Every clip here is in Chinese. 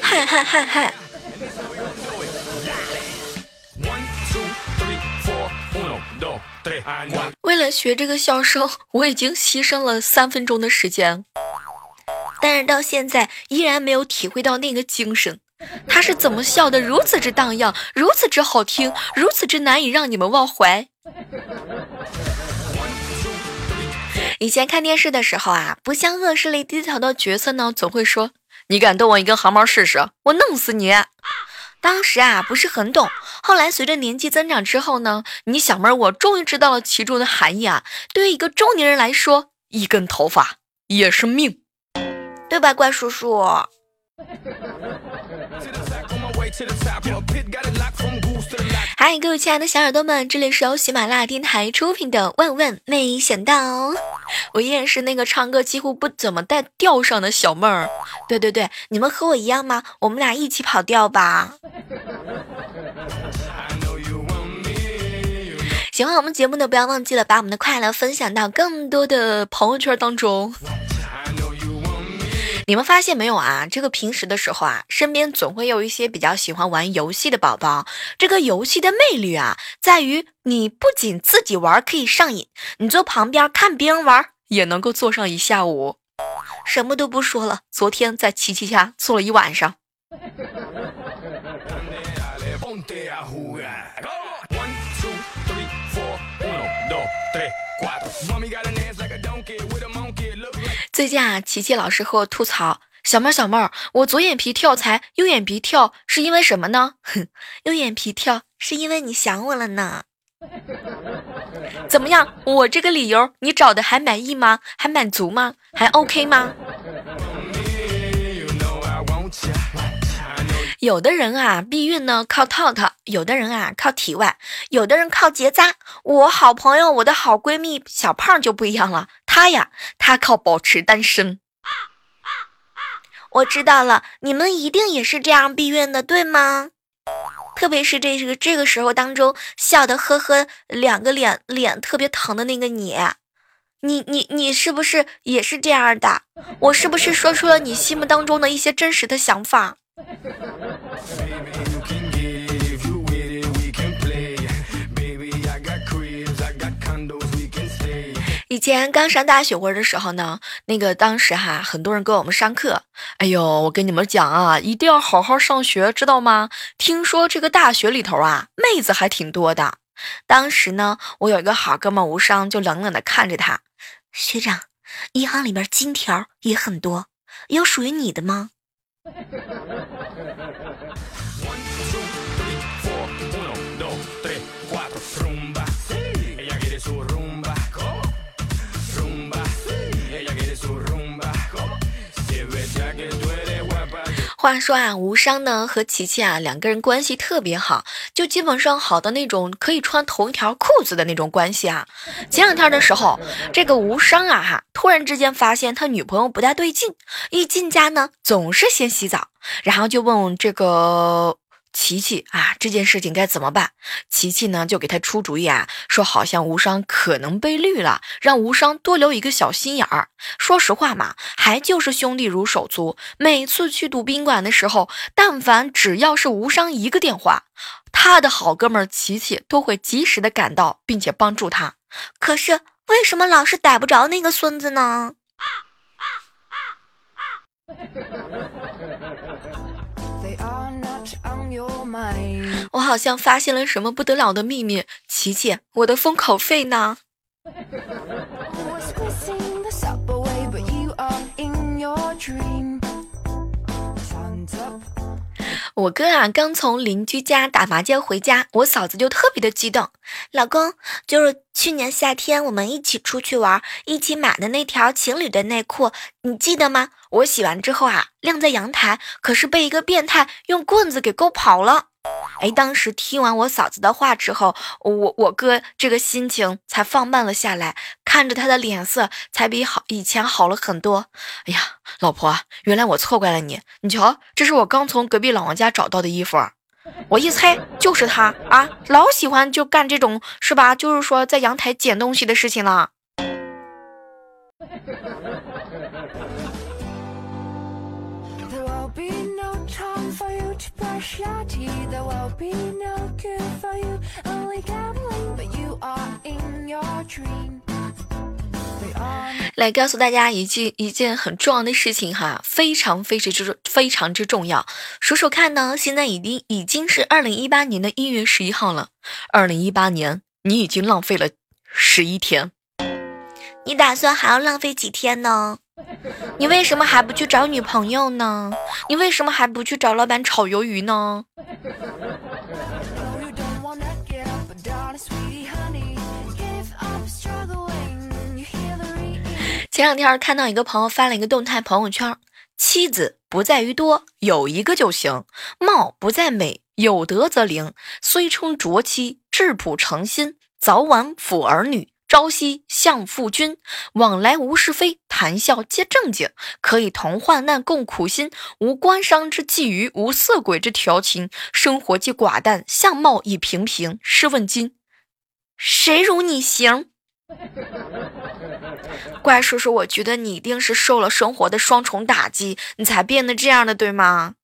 嗨嗨嗨嗨！为了学这个笑声，我已经牺牲了三分钟的时间，但是到现在依然没有体会到那个精神。他是怎么笑的如此之荡漾，如此之好听，如此之难以让你们忘怀？以前看电视的时候啊，不向恶势力低头的角色呢，总会说：“你敢动我一根汗毛试试，我弄死你！”当时啊，不是很懂。后来随着年纪增长之后呢，你小妹儿我终于知道了其中的含义啊。对于一个中年人来说，一根头发也是命，对吧，怪叔叔？嗨，各位亲爱的小耳朵们，这里是由喜马拉雅电台出品的《万万没想到》，我依然是那个唱歌几乎不怎么带调上的小妹儿。对对对，你们和我一样吗？我们俩一起跑调吧。喜欢我们节目的，不要忘记了把我们的快乐分享到更多的朋友圈当中。你们发现没有啊？这个平时的时候啊，身边总会有一些比较喜欢玩游戏的宝宝。这个游戏的魅力啊，在于你不仅自己玩可以上瘾，你坐旁边看别人玩也能够坐上一下午。什么都不说了，昨天在琪琪家坐了一晚上。最近啊，琪琪老师和我吐槽：“小妹儿，小妹儿，我左眼皮跳财，右眼皮跳是因为什么呢？”哼，右眼皮跳是因为你想我了呢。怎么样，我这个理由你找的还满意吗？还满足吗？还 OK 吗？有的人啊，避孕呢靠套套；有的人啊靠体外；有的人靠结扎。我好朋友，我的好闺蜜小胖就不一样了，他呀，他靠保持单身。我知道了，你们一定也是这样避孕的，对吗？特别是这个这个时候当中，笑的呵呵，两个脸脸特别疼的那个你，你你你是不是也是这样的？我是不是说出了你心目当中的一些真实的想法？以前刚上大学的时候呢，那个当时哈，很多人给我们上课。哎呦，我跟你们讲啊，一定要好好上学，知道吗？听说这个大学里头啊，妹子还挺多的。当时呢，我有一个好哥们无伤，就冷冷的看着他。学长，银行里面金条也很多，有属于你的吗？话说啊，无伤呢和琪琪啊两个人关系特别好，就基本上好的那种可以穿同一条裤子的那种关系啊。前两天的时候，这个无伤啊哈，突然之间发现他女朋友不太对劲，一进家呢总是先洗澡，然后就问这个。琪琪啊，这件事情该怎么办？琪琪呢就给他出主意啊，说好像无伤可能被绿了，让无伤多留一个小心眼儿。说实话嘛，还就是兄弟如手足。每次去赌宾馆的时候，但凡只要是无伤一个电话，他的好哥们琪琪都会及时的赶到，并且帮助他。可是为什么老是逮不着那个孙子呢？啊啊啊啊我好像发现了什么不得了的秘密，琪琪，我的封口费呢？我哥啊，刚从邻居家打麻将回家，我嫂子就特别的激动。老公，就是去年夏天我们一起出去玩，一起买的那条情侣的内裤，你记得吗？我洗完之后啊，晾在阳台，可是被一个变态用棍子给勾跑了。哎，当时听完我嫂子的话之后，我我哥这个心情才放慢了下来，看着他的脸色才比好以前好了很多。哎呀，老婆，原来我错怪了你。你瞧，这是我刚从隔壁老王家找到的衣服，我一猜就是他啊，老喜欢就干这种是吧？就是说在阳台捡东西的事情了。For you to push shorty there will be no good for you. Only gambling but you are in your dream. We are 来告诉大家一件一件很重要的事情哈非常非常之非常之重要。数数看呢现在已经已经是二零一八年的一月十一号了二零一八年你已经浪费了十一天。你打算还要浪费几天呢？你为什么还不去找女朋友呢？你为什么还不去找老板炒鱿鱼呢？前两天看到一个朋友发了一个动态朋友圈：妻子不在于多，有一个就行；貌不在美，有德则灵。虽称浊妻，质朴诚心，早晚抚儿女。朝夕相父君，往来无是非，谈笑皆正经，可以同患难共苦心，无官商之觊觎，无色鬼之调情，生活既寡淡，相貌亦平平。试问今，谁如你行？怪叔叔，我觉得你一定是受了生活的双重打击，你才变得这样的，对吗？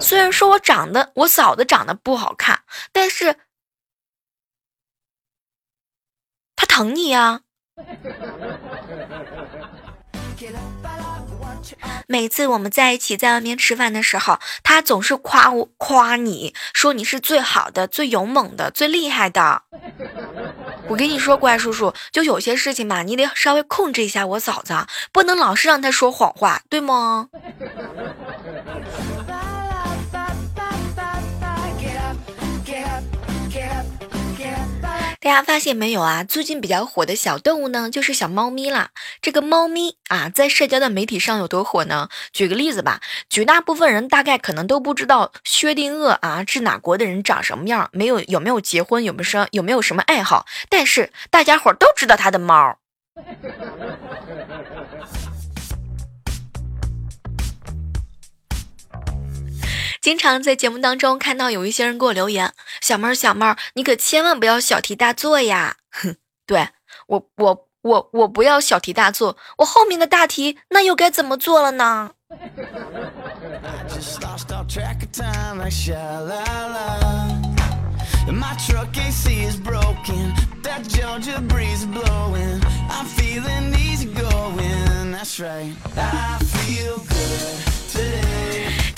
虽然说我长得，我嫂子长得不好看，但是她。疼你呀！每次我们在一起在外面吃饭的时候，他总是夸我夸你说你是最好的、最勇猛的、最厉害的。我跟你说，怪叔叔，就有些事情嘛，你得稍微控制一下我嫂子，不能老是让她说谎话，对吗？大家发现没有啊？最近比较火的小动物呢，就是小猫咪啦。这个猫咪啊，在社交的媒体上有多火呢？举个例子吧，绝大部分人大概可能都不知道薛定谔啊是哪国的人，长什么样，没有有没有结婚，有没有什有没有什么爱好，但是大家伙都知道他的猫。经常在节目当中看到有一些人给我留言：“小妹儿，小妹儿，你可千万不要小题大做呀！” 哼，对我，我，我，我不要小题大做，我后面的大题那又该怎么做了呢？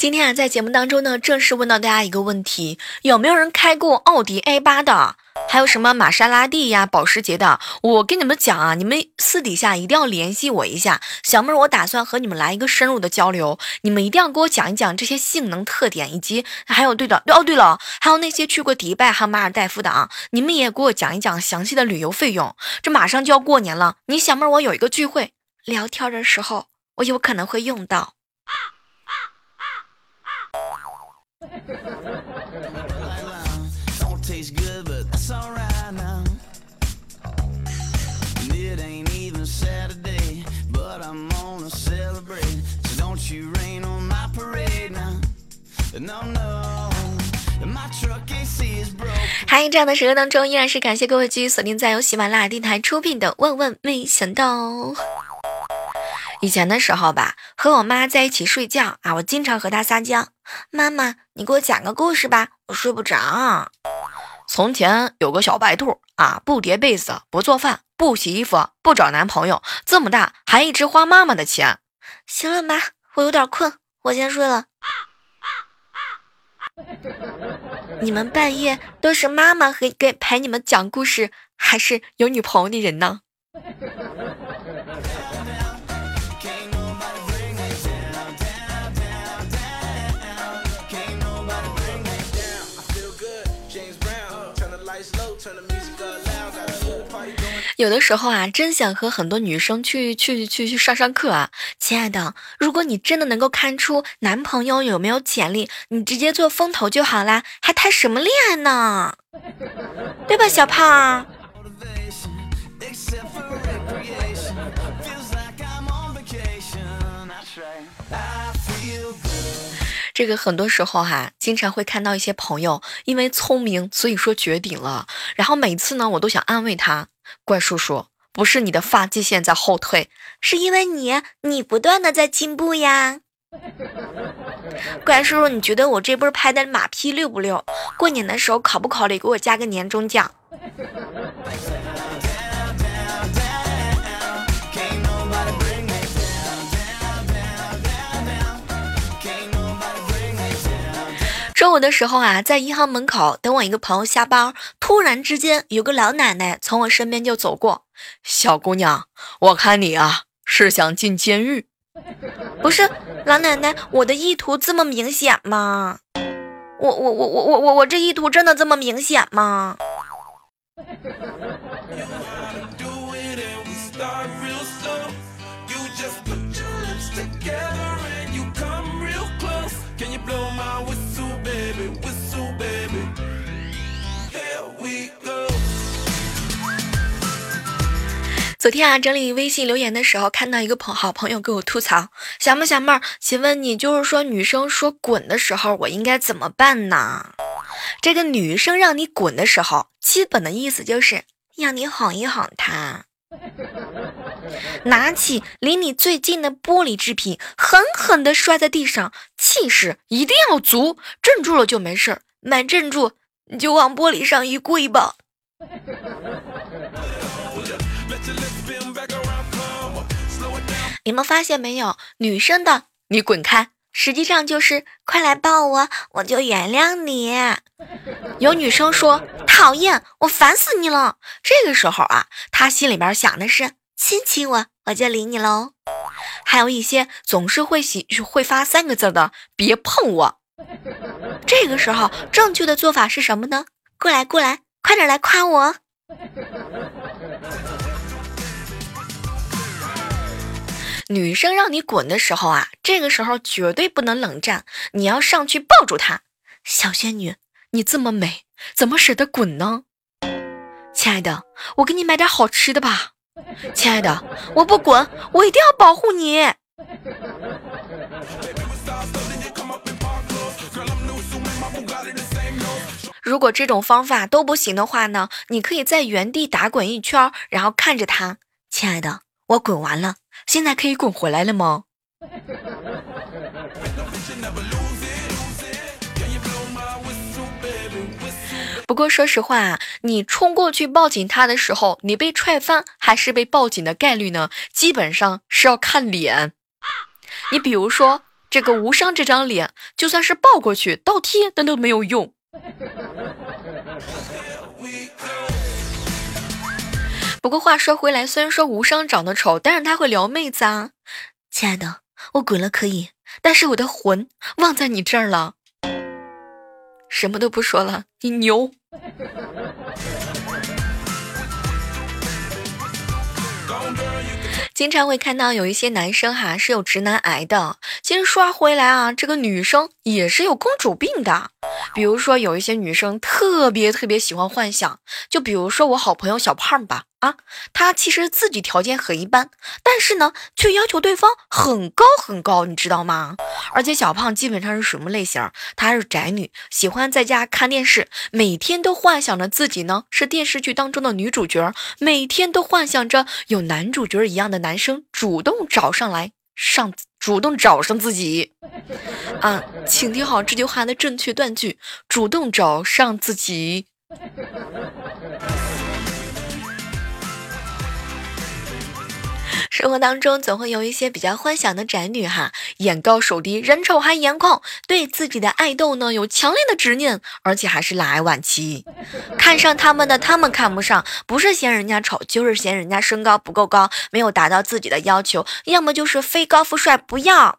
今天啊，在节目当中呢，正式问到大家一个问题：有没有人开过奥迪 A 八的？还有什么玛莎拉蒂呀、保时捷的？我跟你们讲啊，你们私底下一定要联系我一下，小妹儿，我打算和你们来一个深入的交流。你们一定要给我讲一讲这些性能特点，以及还有对的哦，对了，还有那些去过迪拜和马尔代夫的啊，你们也给我讲一讲详细的旅游费用。这马上就要过年了，你小妹儿，我有一个聚会，聊天的时候我有可能会用到。嗨，这样的时刻当中，依然是感谢各位继续锁定在由喜马拉雅电台出品的《万万没想到》。以前的时候吧，和我妈在一起睡觉啊，我经常和她撒娇：“妈妈，你给我讲个故事吧，我睡不着。”从前有个小白兔啊，不叠被子，不做饭，不洗衣服，不找男朋友，这么大还一直花妈妈的钱。行了，妈，我有点困，我先睡了。你们半夜都是妈妈和给陪你们讲故事，还是有女朋友的人呢？有的时候啊，真想和很多女生去去去去上上课啊，亲爱的，如果你真的能够看出男朋友有没有潜力，你直接做风投就好啦，还谈什么恋爱呢？对吧，小胖？这个很多时候哈，经常会看到一些朋友因为聪明，所以说绝顶了。然后每次呢，我都想安慰他，怪叔叔，不是你的发际线在后退，是因为你你不断的在进步呀。怪叔叔，你觉得我这波拍的马屁溜不溜？过年的时候考不考虑给我加个年终奖？中午的时候啊，在银行门口等我一个朋友下班，突然之间有个老奶奶从我身边就走过。小姑娘，我看你啊是想进监狱。不是，老奶奶，我的意图这么明显吗？我我我我我我我这意图真的这么明显吗？昨天啊，整理微信留言的时候，看到一个朋好朋友给我吐槽：“小妹小妹儿，请问你就是说女生说滚的时候，我应该怎么办呢？”这个女生让你滚的时候，基本的意思就是让你哄一哄她，拿起离你最近的玻璃制品，狠狠地摔在地上，气势一定要足，镇住了就没事儿，没镇住你就往玻璃上一跪吧。你们发现没有，女生的“你滚开”，实际上就是“快来抱我，我就原谅你”。有女生说“讨厌，我烦死你了”，这个时候啊，她心里边想的是“亲亲我，我就理你喽”。还有一些总是会喜会发三个字的“别碰我”，这个时候正确的做法是什么呢？过来过来，快点来夸我。女生让你滚的时候啊，这个时候绝对不能冷战，你要上去抱住她。小仙女，你这么美，怎么舍得滚呢？亲爱的，我给你买点好吃的吧。亲爱的，我不滚，我一定要保护你。如果这种方法都不行的话呢，你可以在原地打滚一圈，然后看着他。亲爱的，我滚完了。现在可以滚回来了吗？不过说实话啊，你冲过去抱紧他的时候，你被踹翻还是被抱紧的概率呢？基本上是要看脸。你比如说这个无伤这张脸，就算是抱过去倒贴，那都没有用。不过话说回来，虽然说无伤长得丑，但是他会撩妹子啊。亲爱的，我滚了可以，但是我的魂忘在你这儿了。什么都不说了，你牛。经常会看到有一些男生哈是有直男癌的。其实说回来啊，这个女生也是有公主病的。比如说有一些女生特别特别喜欢幻想，就比如说我好朋友小胖吧。啊，他其实自己条件很一般，但是呢，却要求对方很高很高，你知道吗？而且小胖基本上是什么类型？她是宅女，喜欢在家看电视，每天都幻想着自己呢是电视剧当中的女主角，每天都幻想着有男主角一样的男生主动找上来上，主动找上自己。啊，请听好这句话的正确断句：主动找上自己。生活当中总会有一些比较幻想的宅女哈，眼高手低，人丑还颜控，对自己的爱豆呢有强烈的执念，而且还是懒癌晚期。看上他们的他们看不上，不是嫌人家丑，就是嫌人家身高不够高，没有达到自己的要求，要么就是非高富帅不要。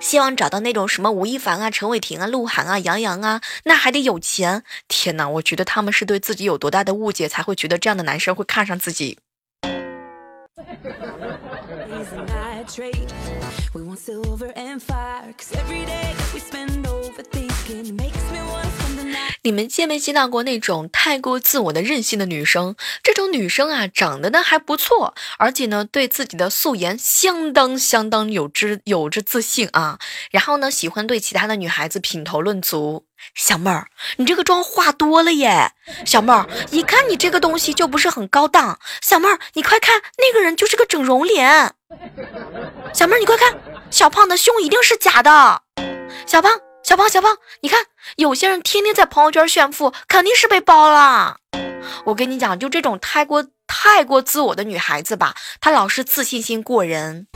希望找到那种什么吴亦凡啊、陈伟霆啊、鹿晗啊、杨洋啊，那还得有钱。天哪，我觉得他们是对自己有多大的误解，才会觉得这样的男生会看上自己。He's a nitrate. We want silver and fire. Cause every day we spend overthinking makes 你们见没见到过那种太过自我的任性的女生？这种女生啊，长得呢还不错，而且呢对自己的素颜相当相当有之有着自信啊。然后呢，喜欢对其他的女孩子品头论足。小妹儿，你这个妆化多了耶！小妹儿，一看你这个东西就不是很高档。小妹儿，你快看，那个人就是个整容脸。小妹儿，你快看，小胖的胸一定是假的。小胖，小胖，小胖，你看，有些人天天在朋友圈炫富，肯定是被包了。我跟你讲，就这种太过太过自我的女孩子吧，她老是自信心过人。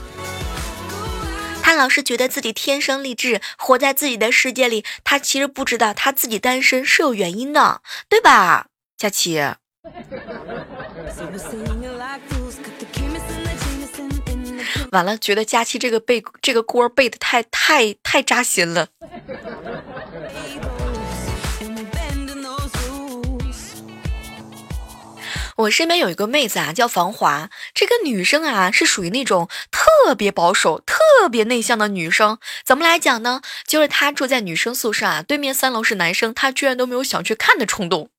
她老是觉得自己天生丽质，活在自己的世界里。她其实不知道她自己单身是有原因的，对吧，佳琪？完了，觉得佳期这个背这个锅背的太太太扎心了。我身边有一个妹子啊，叫防华。这个女生啊，是属于那种特别保守、特别内向的女生。怎么来讲呢？就是她住在女生宿舍啊，对面三楼是男生，她居然都没有想去看的冲动。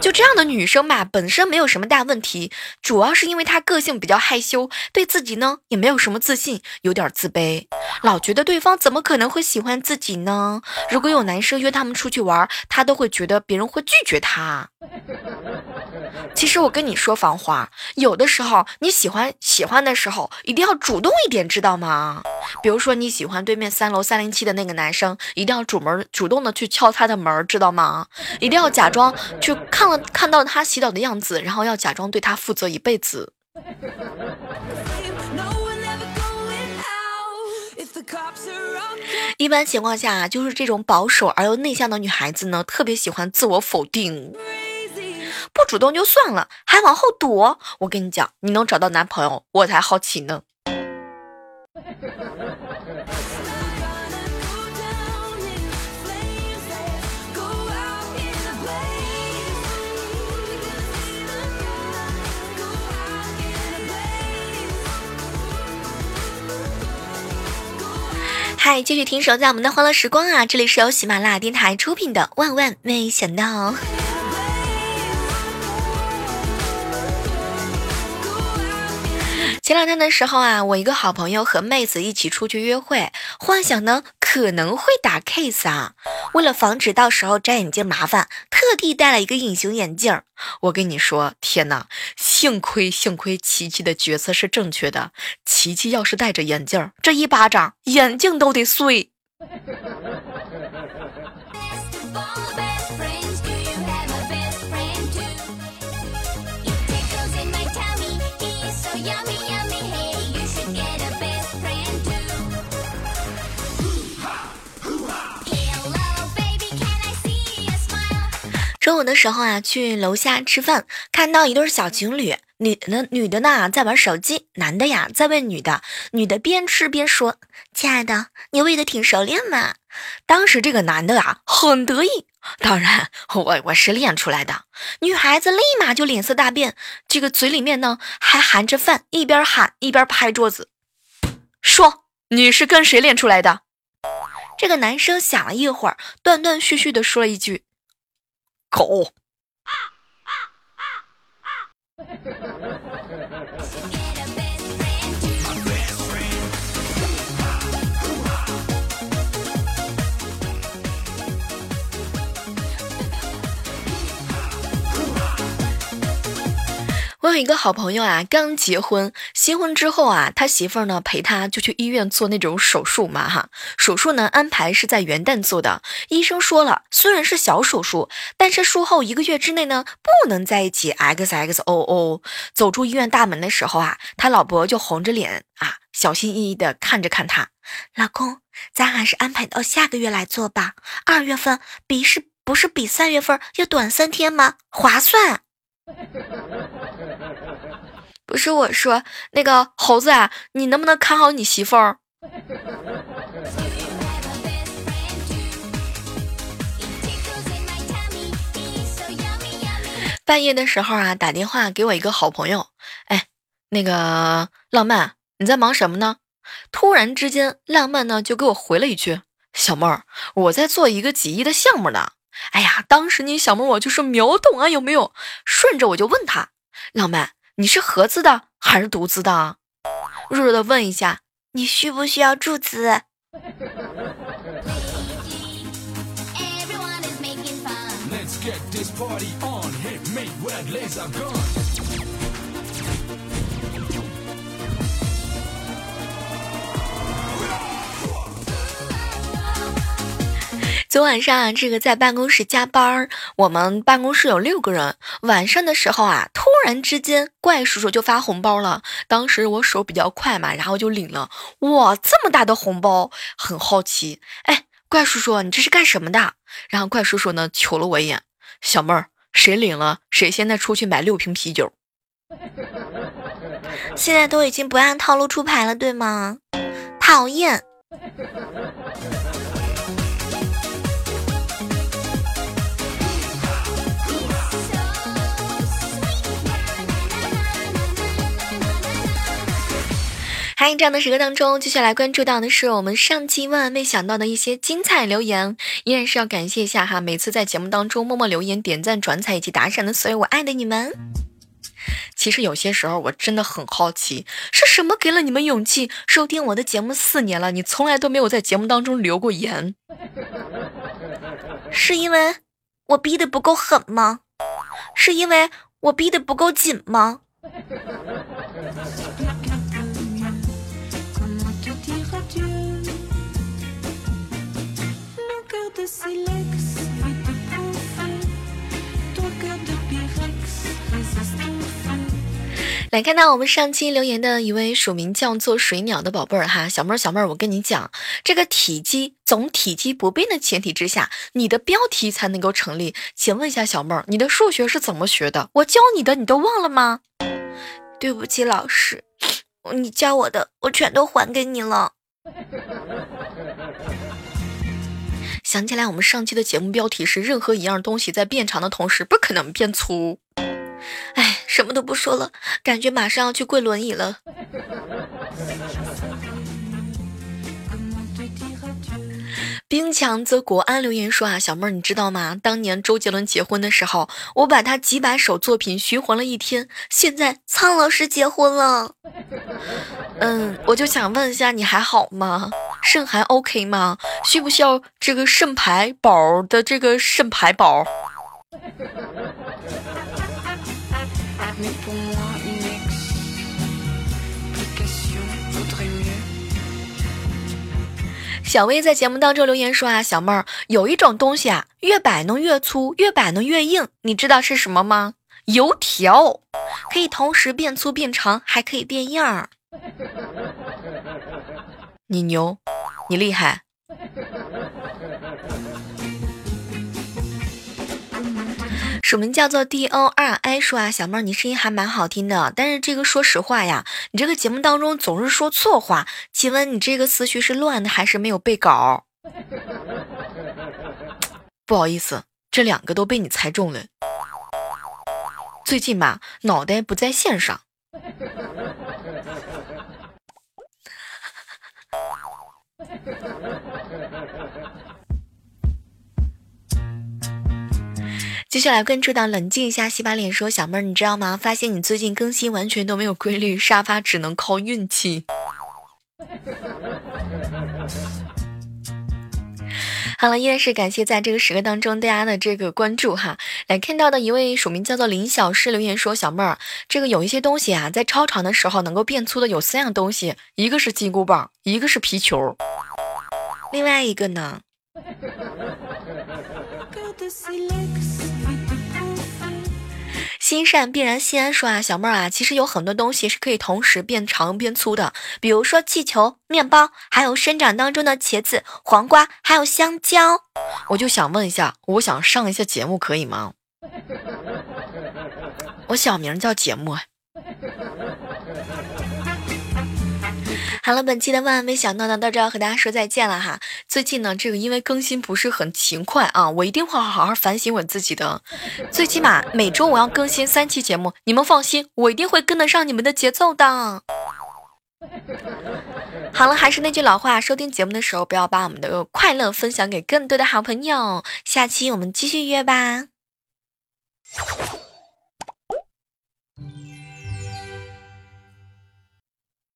就这样的女生吧，本身没有什么大问题，主要是因为她个性比较害羞，对自己呢也没有什么自信，有点自卑，老觉得对方怎么可能会喜欢自己呢？如果有男生约他们出去玩，她都会觉得别人会拒绝她。其实我跟你说，防华，有的时候你喜欢喜欢的时候，一定要主动一点，知道吗？比如说你喜欢对面三楼三零七的那个男生，一定要主门主动的去敲他的门，知道吗？一定要假装去看了看到他洗澡的样子，然后要假装对他负责一辈子。一般情况下，就是这种保守而又内向的女孩子呢，特别喜欢自我否定。不主动就算了，还往后躲。我跟你讲，你能找到男朋友，我才好奇呢。嗨，继续听首在我们的欢乐时光啊！这里是由喜马拉雅电台出品的《万万没想到》。前两天的时候啊，我一个好朋友和妹子一起出去约会，幻想呢可能会打 kiss 啊。为了防止到时候摘眼镜麻烦，特地戴了一个隐形眼镜。我跟你说，天哪，幸亏幸亏琪琪的决策是正确的。琪琪要是戴着眼镜，这一巴掌眼镜都得碎。中午的时候啊，去楼下吃饭，看到一对小情侣，女的女的呢在玩手机，男的呀在喂女的，女的边吃边说：“亲爱的，你喂的挺熟练嘛。”当时这个男的啊很得意，当然我我是练出来的。女孩子立马就脸色大变，这个嘴里面呢还含着饭，一边喊一边拍桌子，说：“你是跟谁练出来的？”这个男生想了一会儿，断断续续的说了一句。狗。我有一个好朋友啊，刚结婚，新婚之后啊，他媳妇儿呢陪他就去医院做那种手术嘛哈。手术呢安排是在元旦做的，医生说了，虽然是小手术，但是术后一个月之内呢不能在一起。X X O O，走出医院大门的时候啊，他老婆就红着脸啊，小心翼翼的看着看他，老公，咱还是安排到下个月来做吧。二月份比是不是比三月份要短三天吗？划算。不是我说那个猴子啊，你能不能看好你媳妇儿？半夜的时候啊，打电话给我一个好朋友，哎，那个浪漫，你在忙什么呢？突然之间，浪漫呢就给我回了一句：“小妹儿，我在做一个几亿的项目呢。”哎呀，当时你小妹我就是秒懂啊，有没有？顺着我就问他，浪漫。你是合资的还是独资的？弱弱的问一下，你需不需要注资？Let's get this party on, hit me red laser gun. 昨晚上啊，这个在办公室加班，我们办公室有六个人。晚上的时候啊，突然之间怪叔叔就发红包了。当时我手比较快嘛，然后就领了。哇，这么大的红包，很好奇。哎，怪叔叔，你这是干什么的？然后怪叔叔呢，瞅了我一眼，小妹儿，谁领了，谁现在出去买六瓶啤酒。现在都已经不按套路出牌了，对吗？讨厌。嗨，这样的时刻当中，接下来关注到的是我们上期万万没想到的一些精彩留言，依然是要感谢一下哈，每次在节目当中默默留言、点赞、转采以及打赏的所有我爱的你们。其实有些时候我真的很好奇，是什么给了你们勇气收听我的节目四年了，你从来都没有在节目当中留过言？是因为我逼的不够狠吗？是因为我逼的不够紧吗？来看到我们上期留言的一位署名叫做水鸟的宝贝儿哈，小妹儿小妹儿，我跟你讲，这个体积总体积不变的前提之下，你的标题才能够成立。请问一下小妹儿，你的数学是怎么学的？我教你的你都忘了吗？对不起老师，你教我的我全都还给你了。想起来我们上期的节目标题是任何一样东西在变长的同时不可能变粗。哎，什么都不说了，感觉马上要去跪轮椅了。兵强则国安留言说啊，小妹儿你知道吗？当年周杰伦结婚的时候，我把他几百首作品循环了一天。现在苍老师结婚了，嗯，我就想问一下，你还好吗？肾还 OK 吗？需不需要这个肾牌宝的这个肾牌宝？小薇在节目当中留言说啊，小妹儿有一种东西啊，越摆弄越粗，越摆弄越硬，你知道是什么吗？油条，可以同时变粗变长，还可以变样儿。你牛，你厉害。署名叫做 D O R I 说啊，小妹儿你声音还蛮好听的，但是这个说实话呀，你这个节目当中总是说错话，请问你这个思绪是乱的还是没有背稿？不好意思，这两个都被你猜中了。最近吧，脑袋不在线上。接下来关注到冷静一下，洗把脸说：“小妹儿，你知道吗？发现你最近更新完全都没有规律，沙发只能靠运气。”好了，依然是感谢在这个时刻当中大家的这个关注哈。来看到的一位署名叫做林小诗留言说：“小妹儿，这个有一些东西啊，在超长的时候能够变粗的有三样东西，一个是金箍棒，一个是皮球，另外一个呢？”心善必然心安说啊，小妹儿啊，其实有很多东西是可以同时变长变粗的，比如说气球、面包，还有生长当中的茄子、黄瓜，还有香蕉。我就想问一下，我想上一下节目可以吗？我小名叫节目。好了，本期的万万没想到呢，到这要和大家说再见了哈。最近呢，这个因为更新不是很勤快啊，我一定会好好反省我自己的。最起码每周我要更新三期节目，你们放心，我一定会跟得上你们的节奏的。好了，还是那句老话，收听节目的时候不要把我们的快乐分享给更多的好朋友。下期我们继续约吧。